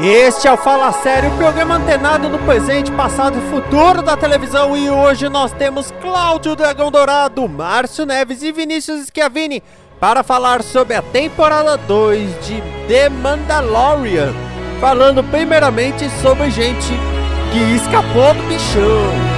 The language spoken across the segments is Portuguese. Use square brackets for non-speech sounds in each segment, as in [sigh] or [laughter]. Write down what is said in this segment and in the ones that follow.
Este é o Fala Sério, o programa antenado no presente, passado e futuro da televisão. E hoje nós temos Cláudio Dragão Dourado, Márcio Neves e Vinícius Schiavini para falar sobre a temporada 2 de The Mandalorian. Falando primeiramente sobre gente que escapou do bichão.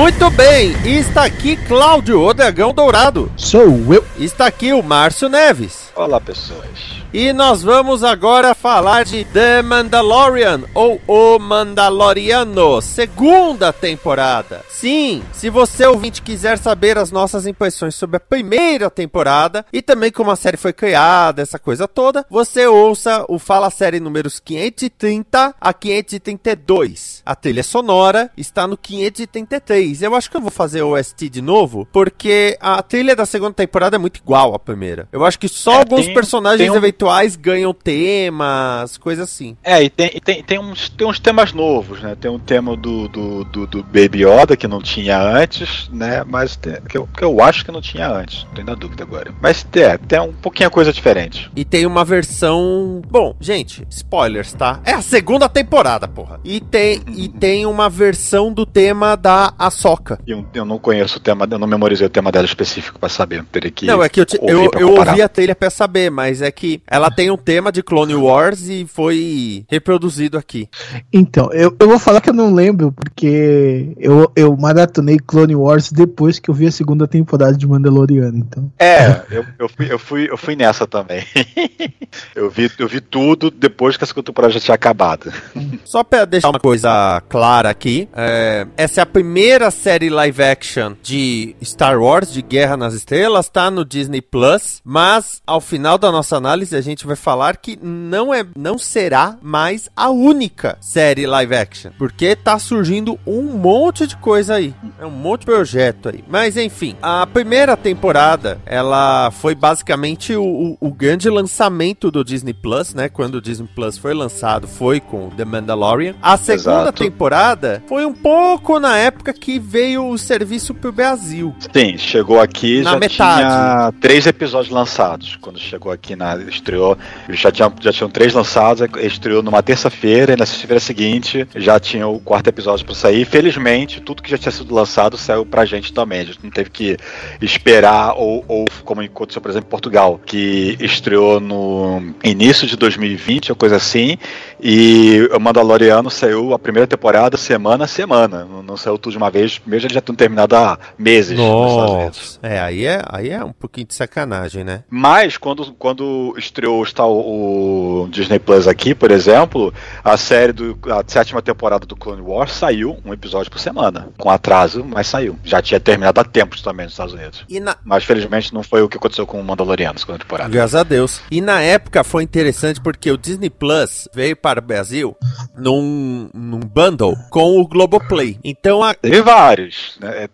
Muito bem, está aqui Cláudio, o Dragão Dourado. Sou eu. Está aqui o Márcio Neves. Olá, pessoas. E nós vamos agora falar de The Mandalorian ou O Mandaloriano, segunda temporada. Sim, se você ouvinte quiser saber as nossas impressões sobre a primeira temporada e também como a série foi criada, essa coisa toda, você ouça o Fala Série números 530 a 532. A trilha sonora está no 533. Eu acho que eu vou fazer o OST de novo, porque a trilha da segunda temporada é muito igual à primeira. Eu acho que só é, alguns tem, personagens tem um rituais ganham temas, coisas assim. É, e tem, e tem, tem, uns, tem uns temas novos, né? Tem um tema do, do, do, do Baby Yoda que não tinha antes, né? Mas tem, que, eu, que eu acho que não tinha antes. Tô na dúvida agora. Mas é, tem um pouquinho coisa diferente. E tem uma versão. Bom, gente, spoilers, tá? É a segunda temporada, porra. E tem, e tem uma versão do tema da Ahsoka. Eu, eu não conheço o tema, eu não memorizei o tema dela específico para saber. Teria que. Não, é que eu, te, eu, eu ouvi a trilha pra saber, mas é que ela tem um tema de Clone Wars e foi reproduzido aqui. Então, eu, eu vou falar que eu não lembro, porque eu, eu maratonei Clone Wars depois que eu vi a segunda temporada de Mandaloriano, então. É, eu, eu, fui, eu, fui, eu fui nessa também. [laughs] eu, vi, eu vi tudo depois que a segunda temporada já tinha acabado. Só pra deixar uma coisa clara aqui, é, essa é a primeira série live action de Star Wars, de Guerra nas Estrelas, tá no Disney Plus, mas ao final da nossa análise a gente vai falar que não é, não será mais a única série live action, porque tá surgindo um monte de coisa aí, é um monte de projeto aí. Mas enfim, a primeira temporada ela foi basicamente o, o, o grande lançamento do Disney Plus, né? Quando o Disney Plus foi lançado, foi com The Mandalorian. A segunda Exato. temporada foi um pouco na época que veio o serviço pro Brasil. Sim, chegou aqui na já metade. tinha três episódios lançados quando chegou aqui na estreou, já, já tinham três lançados, estreou numa terça-feira e na sexta-feira seguinte já tinha o quarto episódio para sair. Felizmente, tudo que já tinha sido lançado saiu pra gente também. A gente não teve que esperar, ou, ou como aconteceu, por exemplo, em Portugal, que estreou no início de 2020, ou coisa assim, e o Mandaloriano saiu a primeira temporada semana a semana. Não, não saiu tudo de uma vez, mesmo já tendo terminado há meses. Nossa. É, aí é, aí é um pouquinho de sacanagem, né? Mas quando, quando estreou está o, o Disney Plus aqui, por exemplo, a série do a sétima temporada do Clone Wars saiu um episódio por semana, com atraso, mas saiu. Já tinha terminado há tempos também nos Estados Unidos. Na... Mas felizmente não foi o que aconteceu com o Mandaloriano, segunda temporada. Graças a Deus. E na época foi interessante porque o Disney Plus veio para o Brasil num, num bundle com o Globoplay. Então a... Teve vários. Né? É,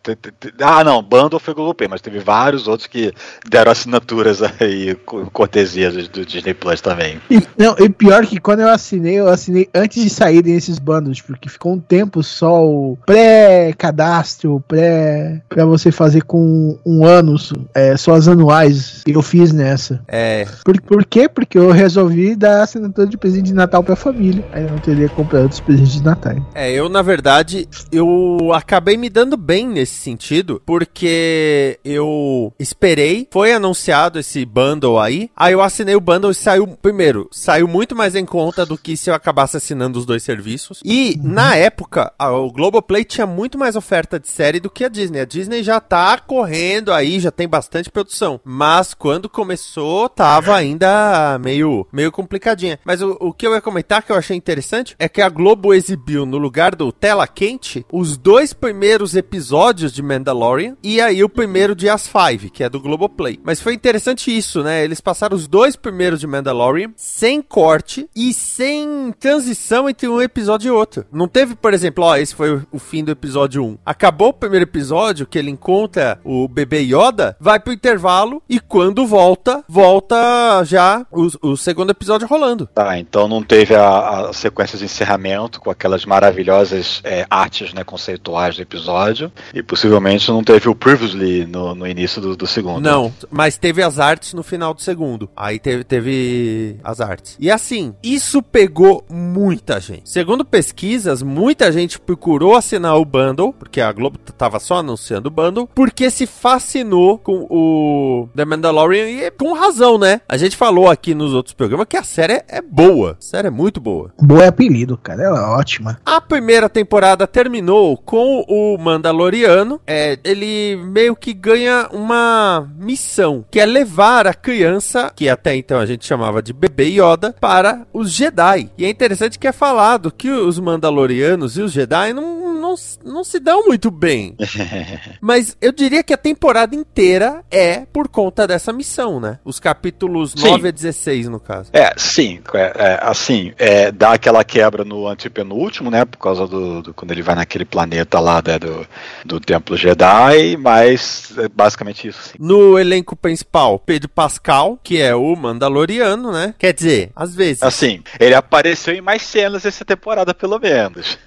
ah, não, bundle foi o Globoplay, mas teve vários outros que deram assinaturas aí, cortesias do Disney Plus também. E, não, e pior que quando eu assinei, eu assinei antes de saírem esses bundles, porque ficou um tempo só o pré-cadastro, pré. pra você fazer com um ano, é, só as anuais. Eu fiz nessa. É. Por, por quê? Porque eu resolvi dar assinatura de presente de Natal pra família. Aí eu não teria comprado outros presentes de Natal. É, eu, na verdade, eu acabei me dando bem nesse sentido, porque eu esperei, foi anunciado esse bundle aí, aí eu assinei o bundle e saiu, primeiro, saiu muito mais em conta do que se eu acabasse assinando os dois serviços. E, uhum. na época, o Globoplay tinha muito mais oferta de série do que a Disney. A Disney já tá correndo aí, já tem bastante produção. Mas quando começou, tava ainda meio, meio complicadinha. Mas o, o que eu ia comentar que eu achei interessante é que a Globo exibiu no lugar do Tela Quente os dois primeiros episódios de Mandalorian e aí o primeiro de As Five, que é do Globoplay. Mas foi interessante isso, né? Eles passaram os dois primeiros de Mandalorian sem corte e sem transição entre um episódio e outro. Não teve, por exemplo, ó, esse foi o fim do episódio 1. Acabou o primeiro episódio que ele encontra o bebê Yoda, vai pro intervalo e quando volta, volta já o, o segundo episódio rolando. Tá, então não teve a, a sequência de encerramento com aquelas maravilhosas é, artes né, conceituais do episódio e possivelmente não teve o previously no, no início do, do segundo. Não, mas teve as artes no final do segundo. Aí teve, teve as artes. E assim, isso pegou muita gente. Segundo pesquisas, muita gente procurou assinar o bundle, porque a Globo tava só anunciando o bundle, porque se fascinou com o The Mandalorian e com razão, né? A gente falou aqui nos outros programas que a série é boa. A série é muito boa. Boa é apelido, cara. Ela é ótima. A primeira temporada terminou com o Mandaloriano. É, ele meio que ganha uma missão, que é levar a criança, que até então a gente chamava de bebê Yoda, para os Jedi. E é interessante que é falado que os Mandalorianos e os Jedi não, não, não se dão muito bem. [laughs] Mas eu diria que a temporada inteira é por conta dessa missão, né? Os capítulos sim. 9 a 16, no caso. É, sim. É, é, assim, é, dá aquela quebra no antepenúltimo, né? Por causa do, do quando ele vai naquele planeta lá né, do, do Templo Jedi, mas é basicamente isso. Sim. No elenco principal, Pedro Pascal, que é o Mandaloriano, né? Quer dizer, às vezes. Assim, ele apareceu em mais cenas essa temporada, pelo menos. [laughs]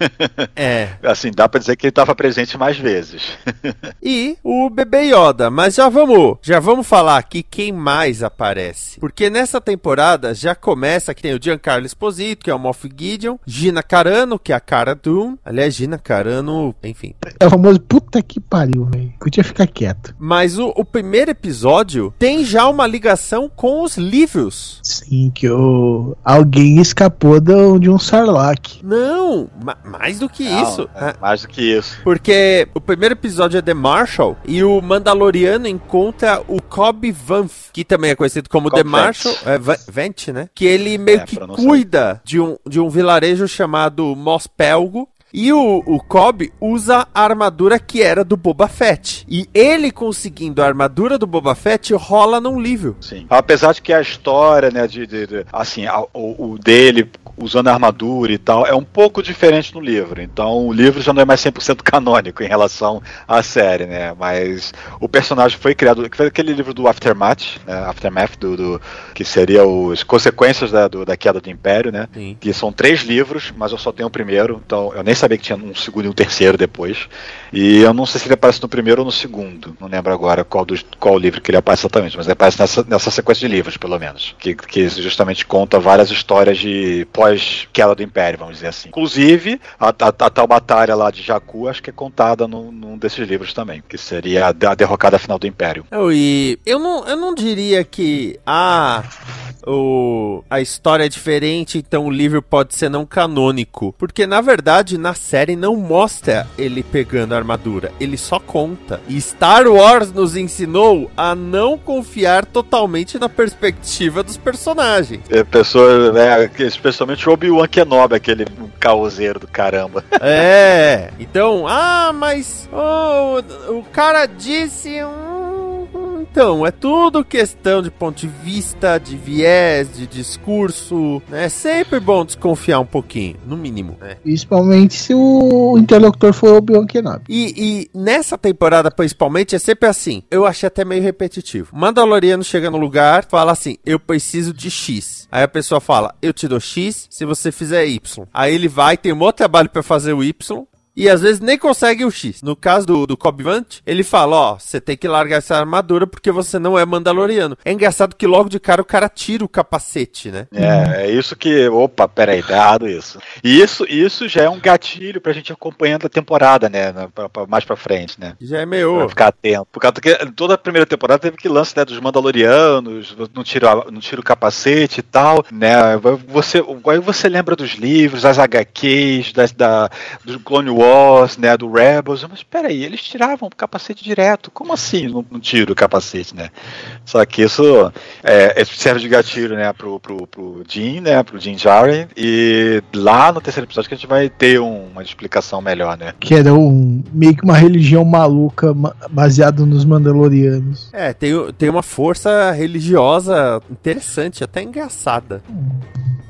É. assim, dá pra dizer que ele estava presente mais vezes. [laughs] e o bebê Yoda, mas já vamos, já vamos falar aqui quem mais aparece. Porque nessa temporada já começa que tem o Giancarlo Esposito, que é o Moff Gideon, Gina Carano, que é a cara Doom. Aliás, Gina Carano, enfim. É o famoso puta que pariu, velho. Podia ficar quieto. Mas o, o primeiro episódio tem já uma ligação com os livros. Sim, que o alguém escapou de um Sarlacc. Não, mais do que Não, isso. É, mais do que isso. Porque o primeiro episódio é The Marshall e o Mandaloriano encontra o Cobb Vanth, que também é conhecido como Cobb The Marshall, é, Vent, né? Que ele meio é, que cuida de um, de um vilarejo chamado Mos Pelgo, e o, o Cobb usa a armadura que era do Boba Fett. E ele conseguindo a armadura do Boba Fett rola num livro. Sim. Apesar de que a história, né, de, de, de assim, a, o, o, dele usando a armadura e tal, é um pouco diferente no livro. Então o livro já não é mais 100% canônico em relação à série, né? Mas o personagem foi criado, foi aquele livro do Aftermath, né? Aftermath, do, do, que seria as consequências da, do, da queda do Império, né? Sim. Que são três livros, mas eu só tenho o primeiro, então eu nem sabia que tinha um segundo e um terceiro depois. E eu não sei se ele aparece no primeiro ou no segundo, não lembro agora qual, do, qual livro que ele aparece exatamente, mas ele aparece nessa, nessa sequência de livros, pelo menos, que, que justamente conta várias histórias de pós-queda do Império, vamos dizer assim. Inclusive, a, a, a, tal batalha lá de Jakku, acho que é contada num, num desses livros também, que seria a, a derrocada final do Império. Eu, e eu não, eu não diria que a o, a história é diferente, então o livro pode ser não canônico. Porque na verdade na série não mostra ele pegando a armadura, ele só conta. E Star Wars nos ensinou a não confiar totalmente na perspectiva dos personagens. É, pessoa, né, especialmente o Obi-Wan Kenobi, aquele caoseiro do caramba. É, então, ah, mas oh, o cara disse um então, é tudo questão de ponto de vista, de viés, de discurso, né? É sempre bom desconfiar um pouquinho, no mínimo. Né? Principalmente se o interlocutor for Obi-Wan Kenobi. E, e nessa temporada, principalmente, é sempre assim. Eu achei até meio repetitivo. Mandaloriano chega no lugar, fala assim, eu preciso de X. Aí a pessoa fala, eu te dou X se você fizer Y. Aí ele vai, tem um outro trabalho para fazer o Y, e às vezes nem consegue o X. No caso do, do Cobb Vant, ele fala: Ó, você tem que largar essa armadura porque você não é Mandaloriano. É engraçado que logo de cara o cara tira o capacete, né? É, é isso que. Opa, peraí, tá errado isso. E isso, isso já é um gatilho pra gente acompanhando a temporada, né? Pra, pra, mais pra frente, né? Já é meio. Pra ficar atento. Por causa que toda a primeira temporada teve que lance né, dos Mandalorianos, não tira, não tira o capacete e tal, né? Você, aí você lembra dos livros, das HQs, das, da, do Clone Wars, né, do Rebels, mas peraí, eles tiravam o capacete direto, como assim não, não tira o capacete, né? Só que isso é, é, serve de gatilho, né, pro, pro, pro Jim, né, pro Jim Jaren, e lá no terceiro episódio que a gente vai ter um, uma explicação melhor, né? Que era um, meio que uma religião maluca baseada nos Mandalorianos. É, tem, tem uma força religiosa interessante, até engraçada.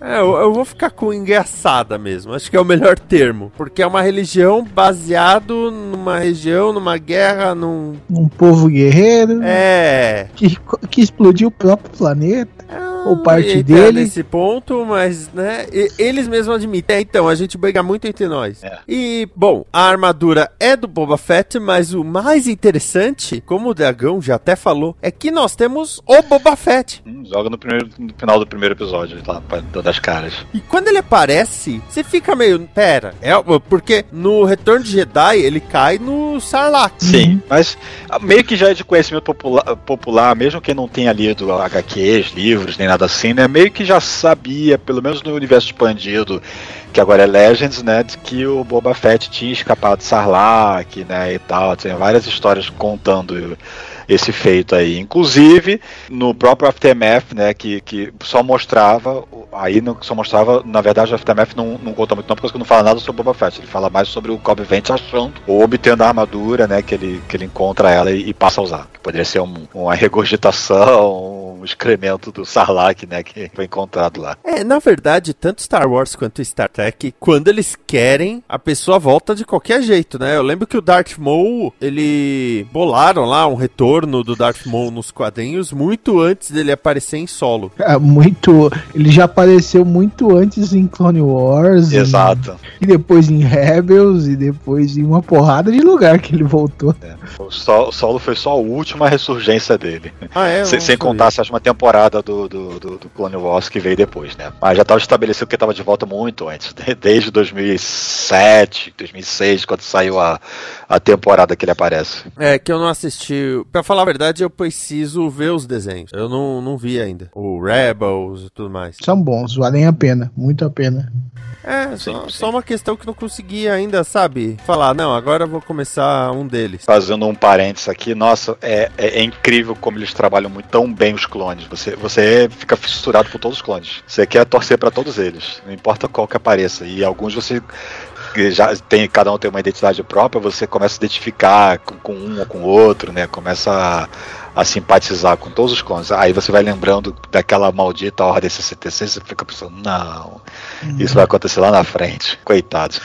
É, eu, eu, vou ficar com engraçada mesmo. Acho que é o melhor termo. Porque é uma religião baseado numa região, numa guerra, num. Um povo guerreiro. É. Que, que explodiu o próprio planeta ou parte dele. nesse ponto, mas, né, eles mesmos admitem. É, então, a gente briga muito entre nós. É. E, bom, a armadura é do Boba Fett, mas o mais interessante, como o Dragão já até falou, é que nós temos o Boba Fett. Hum, joga no, primeiro, no final do primeiro episódio, lá, das caras. E quando ele aparece, você fica meio, pera, é, porque no Retorno de Jedi ele cai no Sarlacc. Sim, mas ah, meio que já é de conhecimento popular, popular mesmo quem não tenha lido HQs, livros, nem nada assim, né? Meio que já sabia, pelo menos no universo expandido, que agora é Legends, né? De que o Boba Fett tinha escapado de Sarlacc, né? E tal. Tem várias histórias contando esse feito aí. Inclusive, no próprio Aftermath, né, que, que só mostrava, aí não, só mostrava, na verdade, o Aftermath não, não conta muito não, porque não fala nada sobre o Boba Fett, ele fala mais sobre o Cobb Vent achando, ou obtendo a armadura, né, que ele, que ele encontra ela e, e passa a usar. Que poderia ser um, uma regurgitação, um excremento do Sarlacc, né, que foi encontrado lá. É, na verdade, tanto Star Wars quanto Star Trek, quando eles querem, a pessoa volta de qualquer jeito, né? Eu lembro que o Darth Maul, ele bolaram lá um retorno do Darth Maul nos quadrinhos muito antes dele aparecer em solo. É, muito, ele já apareceu muito antes em Clone Wars. Exato. E, e depois em Rebels e depois em uma porrada de lugar que ele voltou. É, o, solo foi só a última ressurgência dele. Ah, é? sem, sem contar essas última temporada do, do, do, do, Clone Wars que veio depois, né? Mas já estava estabelecido que estava de volta muito antes, desde 2007, 2006, quando saiu a, a temporada que ele aparece. É, que eu não assisti. Pra falar a verdade, eu preciso ver os desenhos. Eu não, não vi ainda. O Rebels e tudo mais. São bons, valem a pena, muito a pena. É, sim, só, sim. só, uma questão que não consegui ainda, sabe? Falar, não, agora eu vou começar um deles. Fazendo um parênteses aqui, nossa, é, é, é incrível como eles trabalham muito tão bem os clones. Você, você fica fissurado por todos os clones. Você quer torcer para todos eles, não importa qual que apareça. E alguns você já tem cada um tem uma identidade própria, você começa a identificar com, com um ou com o outro, né? Começa a, a, simpatizar com todos os clones. Aí você vai lembrando daquela maldita ordem 66 e fica pensando, não, isso vai acontecer lá na frente. Coitado.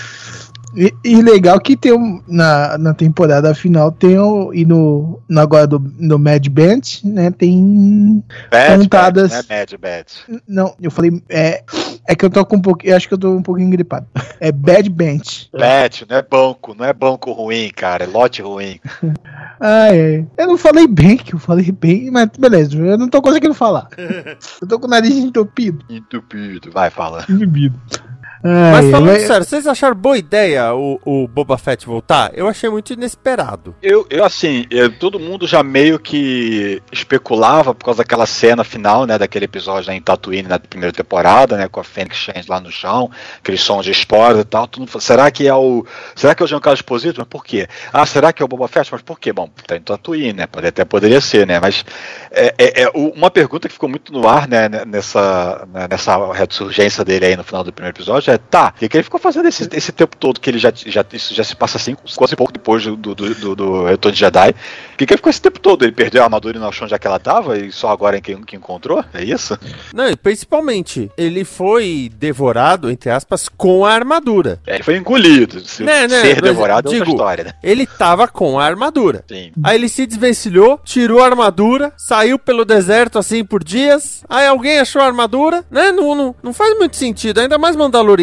E, e, legal que tem um, na, na temporada final tem um, e no, no agora do no Mad Band, né, tem Bad, contadas Bad, não é Mad Bad. Não, eu falei é é que eu tô com um pouquinho, acho que eu tô um pouquinho gripado. É Bad Bench. [laughs] Bad, não é banco, não é banco ruim, cara, é lote ruim. [laughs] ah, é. Eu não falei bem, que eu falei bem, mas beleza, eu não tô conseguindo falar. [laughs] eu tô com o nariz entupido. Entupido, vai, fala. Entupido. Mas falando eu... sério, vocês acharam boa ideia o, o Boba Fett voltar? Eu achei muito inesperado. Eu, eu assim, eu, todo mundo já meio que especulava por causa daquela cena final, né, daquele episódio né, em Tatooine na primeira temporada, né, com a Fênix Change lá no chão, aqueles sons de esporas e tal. Tudo, será que é o, será que é o Giancarlo Esposito? Mas por quê? Ah, será que é o Boba Fett? Mas por quê? Bom, tá em Tatooine, né? Até poderia ser, né? Mas é, é, é uma pergunta que ficou muito no ar, né, nessa, né, nessa ressurgência dele aí no final do primeiro episódio é, tá, o que, que ele ficou fazendo esse, esse tempo todo que ele já, já isso já se passa assim, quase pouco depois do, do, do, do Retorno de Jedi? O que, que ele ficou esse tempo todo? Ele perdeu a armadura e no chão já que ela tava e só agora em que, que encontrou? É isso? Não, e principalmente, ele foi devorado, entre aspas, com a armadura. É, ele foi engolido. Se né, né, ser devorado digo, é outra história, né? Ele tava com a armadura. Sim. Aí ele se desvencilhou, tirou a armadura, saiu pelo deserto assim por dias. Aí alguém achou a armadura, né? Não, não, não faz muito sentido. Ainda mais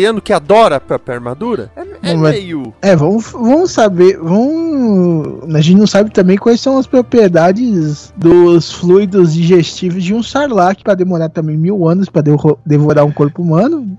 Mandaloriano que adora a própria armadura. É, é meio. É, vamos, vamos saber. Vamos. A gente não sabe também quais são as propriedades dos fluidos digestivos de um Sarlacc para demorar também mil anos para devorar um corpo humano.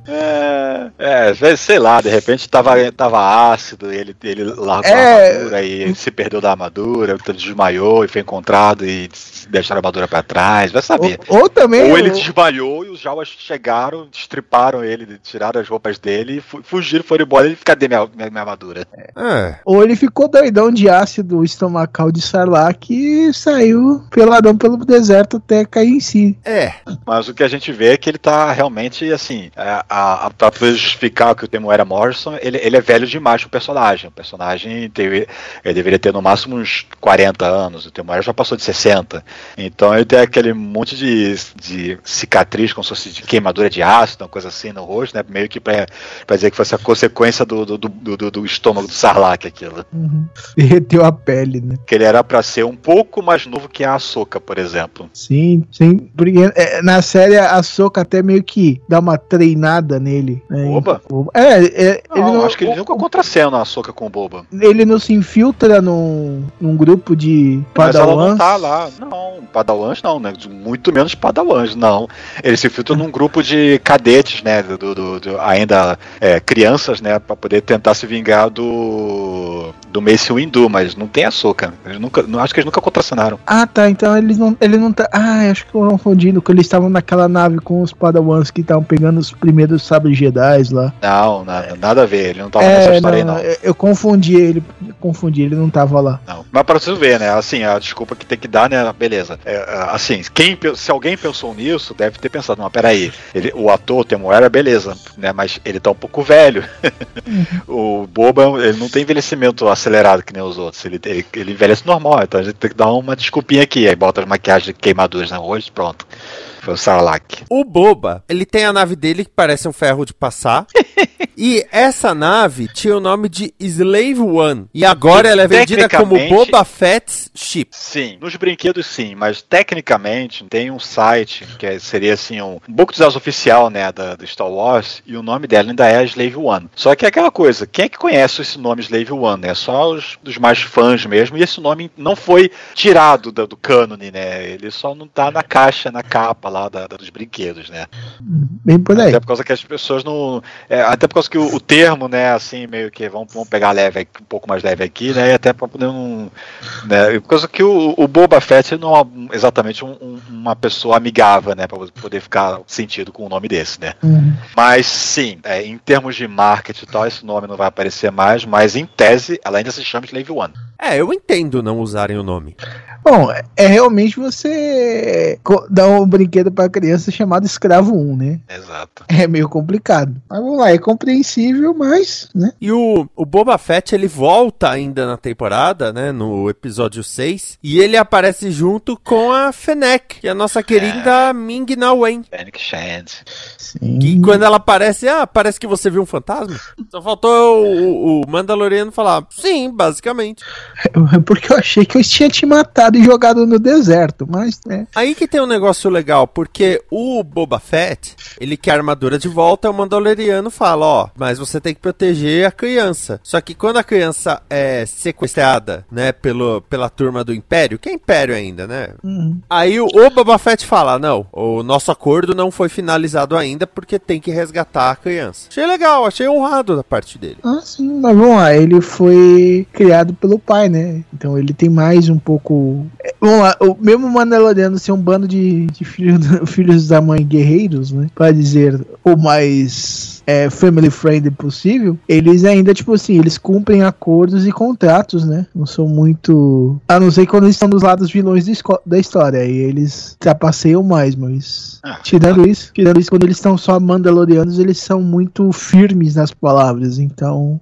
É, sei lá, de repente tava, tava ácido, ele, ele largou é... a armadura e se perdeu da armadura, desmaiou e foi encontrado e deixaram a armadura para trás, vai saber. Ou, ou também. Ou ele desmaiou e os Jawas chegaram, destriparam ele, tiraram as roupas dele, fugiram, foram embora e ele cadê minha, minha, minha armadura? É. Ou ele ficou doidão de ácido estomacal de Sarlacc e saiu peladão pelo deserto até cair em si. É. Mas o que a gente vê é que ele tá realmente, assim, a, a, a, pra justificar que o termo era Morrison, ele, ele é velho demais pro personagem. O personagem teve, ele deveria ter no máximo uns 40 anos, o Temuera já passou de 60. Então ele tem aquele monte de, de cicatriz, como se fosse de queimadura de ácido, uma coisa assim no rosto, né? Meio que pra, pra dizer que fosse a consequência do, do, do, do estômago do Sarlacc aquilo. Uhum. Derreteu a pele, né? Que ele era para ser um pouco mais novo que a Ahsoka, por exemplo. Sim, sim. Porque é, na série a Ahsoka até meio que dá uma treinada nele. Né? Boba? É, é não, ele não, acho que ele nunca contracena a Ahsoka com o Boba. Ele não se infiltra num, num grupo de padawans. Mas ela não tá lá. Não, padawans não, né? Muito menos padawans, não. Ele se infiltra num grupo de cadetes, né? Do, do, do ainda é, crianças, né? Pra poder tentar se vingar do do Mace Windu, mas não tem açúcar. Eles nunca, não, acho que eles nunca contracenaram. Ah, tá. Então eles não, ele não tá. Ah, acho que eu confundindo que eles estavam naquela nave com os Padawans que estavam pegando os primeiros sabres Jedi lá. Não, nada, nada a ver. Ele não tava é, nessa história não, aí, não. Eu confundi ele, confundi, ele não tava lá. Não. Mas para você ver, né? Assim, a desculpa que tem que dar, né? Beleza. É, é assim, quem, se alguém pensou nisso, deve ter pensado, não, peraí, ele, o ator Temuera, beleza, né? Mas ele tá um pouco velho. [laughs] O Boba, ele não tem envelhecimento acelerado que nem os outros. Ele, ele, ele envelhece normal, então a gente tem que dar uma desculpinha aqui. Aí bota as maquiagens queimaduras no rosto pronto. Foi o Sarlacc. O Boba, ele tem a nave dele que parece um ferro de passar. [laughs] e essa nave tinha o nome de Slave One. E agora ela é vendida como Boba Fett's Ship. Sim, nos brinquedos sim, mas tecnicamente tem um site que é, seria assim um, um pouco oficial, né, da, do Star Wars, e o nome dela ainda é Slave One. Só que é aquela coisa, quem é que conhece esse nome Slave One? É só os dos mais fãs mesmo, e esse nome não foi tirado do, do cânone, né? Ele só não tá na caixa, na capa lá da, da, dos brinquedos, né? Bem por aí. Até por causa que as pessoas não. É, até por causa que o, o, termo, né, assim, meio que vamos, vamos pegar leve um pouco mais leve aqui, né? E até para poder um. Né, por causa que o, o Boba Fett não é exatamente um, um, uma pessoa amigável, né? Para poder ficar sentido com um nome desse, né? Uhum. Mas sim, é, em termos de marketing e tal, esse nome não vai aparecer mais, mas em tese ela ainda se chama Slave One. É, eu entendo não usarem o nome. Bom, é realmente você dar um brinquedo para criança chamado Escravo 1, né? Exato. É meio complicado. Mas vamos lá, é compreensível, mas, né? E o, o Boba Fett, ele volta ainda na temporada, né? No episódio 6. E ele aparece junto com a Fennec, que é a nossa querida é. Ming Na Wen. Fennec Shand. Sim. E quando ela aparece, ah, parece que você viu um fantasma. Só faltou o, o Mandaloriano falar, sim, basicamente. É porque eu achei que eu tinha te matado e jogado no deserto, mas é. Aí que tem um negócio legal, porque o Boba Fett, ele quer a armadura de volta, o Mandaloriano fala, ó, mas você tem que proteger a criança. Só que quando a criança é sequestrada, né, pelo, pela turma do Império, que é Império ainda, né? Uhum. Aí o, o Boba Fett fala, não, o nosso acordo não foi finalizado ainda porque tem que resgatar a criança. Achei legal, achei honrado da parte dele. Ah, sim, mas vamos lá, ele foi criado pelo pai, né? Então ele tem mais um pouco. É, vamos lá, o mesmo Mandaloriano ser um bando de, de filhos, [laughs] filhos da mãe guerreiros, né? Para dizer o mais é, family friendly possível, eles ainda, tipo assim, eles cumprem acordos e contratos, né? Não são muito. A não ser quando eles estão dos lados vilões da história. Aí eles trapaceiam mais, mas. Ah, tirando tá. isso, tirando isso, quando eles estão só Mandalorianos, eles são muito firmes nas palavras. Então,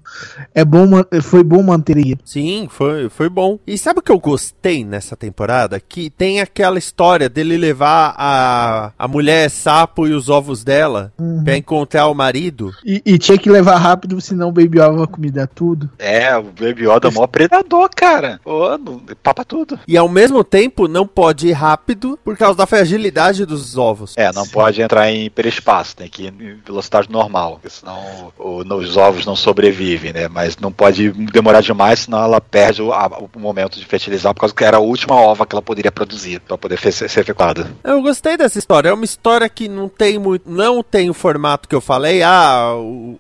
é bom, foi bom manter aí. Sim, foi, foi bom. E sabe o que eu gostei nessa temporada? Que tem aquela história dele levar a, a mulher sapo e os ovos dela uhum. pra encontrar o marido rápido. E, e, tinha que levar rápido, senão o Baby Yoda comida tudo. É, o Baby Yoda é o maior predador, cara. Ô, papa tudo. E ao mesmo tempo, não pode ir rápido por causa da fragilidade dos ovos. É, não Sim. pode entrar em hiperespaço, tem que ir em velocidade normal, porque senão o, os ovos não sobrevivem, né? Mas não pode demorar demais, senão ela perde o, a, o momento de fertilizar, por causa que era a última ova que ela poderia produzir para poder ser, ser fecundada. Eu gostei dessa história. É uma história que não tem muito, não tem o formato que eu falei. Ah,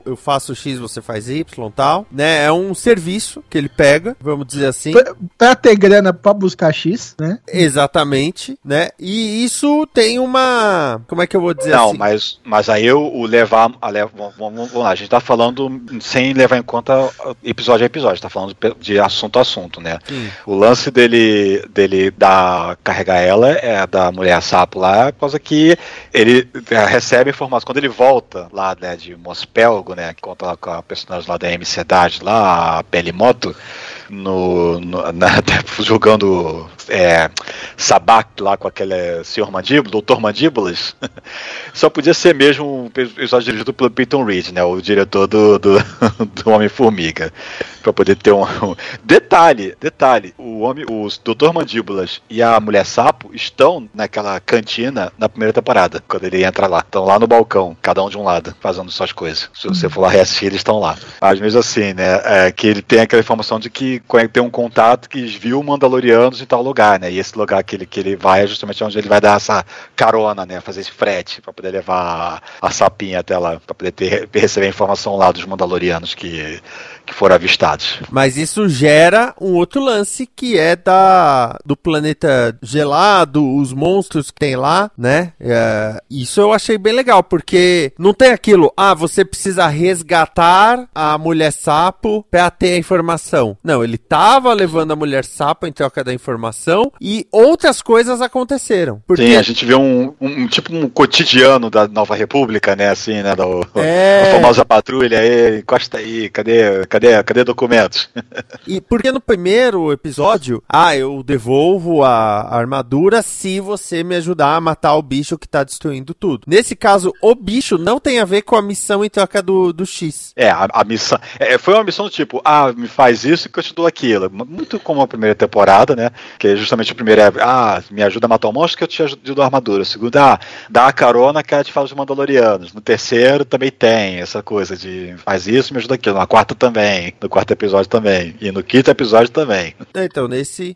eu faço X, você faz Y tal, né? É um serviço que ele pega, vamos dizer assim. Pra, pra ter grana pra buscar X, né? Exatamente, né? E isso tem uma. Como é que eu vou dizer Não, assim? mas, mas aí eu, o levar. A levar vamos, vamos, lá, a gente tá falando sem levar em conta episódio a episódio, tá falando de assunto a assunto, né? Sim. O lance dele, dele dar, carregar ela é da mulher sapo lá, por causa que ele recebe informações. Quando ele volta lá, né, de Mospelgo, né, que conta com a personagem lá da MC Dade, lá, a Pelimoto, no, no na, [laughs] jogando é, lá com aquele senhor Mandíbula, doutor Mandíbulas, [laughs] só podia ser mesmo um episódio dirigido pelo Peyton Reed, né, o diretor do, do, [laughs] do Homem-Formiga, para poder ter um, um, Detalhe, detalhe, o homem, os doutor Mandíbulas e a Mulher Sapo estão naquela cantina na primeira temporada, quando ele entra lá. Estão lá no balcão, cada um de um lado, fazendo suas coisas. Se você for lá reassistir, eles estão lá. Mas mesmo assim, né, é, que ele tem aquela informação de que tem um contato que viu Mandalorianos em tal lugar, né? E esse lugar que ele, que ele vai é justamente onde ele vai dar essa carona, né? Fazer esse frete para poder levar a, a sapinha até lá, para poder ter, receber a informação lá dos Mandalorianos que, que foram avistados. Mas isso gera um outro lance que é da do planeta gelado, os monstros que tem lá, né? É, isso eu achei bem legal, porque não tem aquilo, ah, você precisa resgatar a mulher sapo pra ter a informação. Não, ele tava levando a mulher sapo em troca da informação e outras coisas aconteceram. Porque... Sim, a gente vê um, um, tipo um cotidiano da Nova República, né? Assim, né? Da, é... [laughs] A famosa patrulha aí, encosta aí, cadê, cadê, cadê documentos? [laughs] e porque no primeiro episódio, ah, eu devolvo a, armadura se você me ajudar a matar o bicho que tá destruindo tudo. Nesse caso, o bicho não tem a ver com a missão em troca do, do X. É, a, a missão. É, foi uma missão do tipo, ah, me faz isso que eu te dou aquilo. Muito como a primeira temporada, né? Que é justamente o primeiro é, ah, me ajuda a matar o monstro que eu te ajudo a armadura. O segundo, ah, dá a carona que a gente fala de Mandalorianos. No terceiro também tem essa coisa de faz isso, me ajuda aquilo. Na quarta também no quarto episódio também. E no quinto episódio também. Então, nesse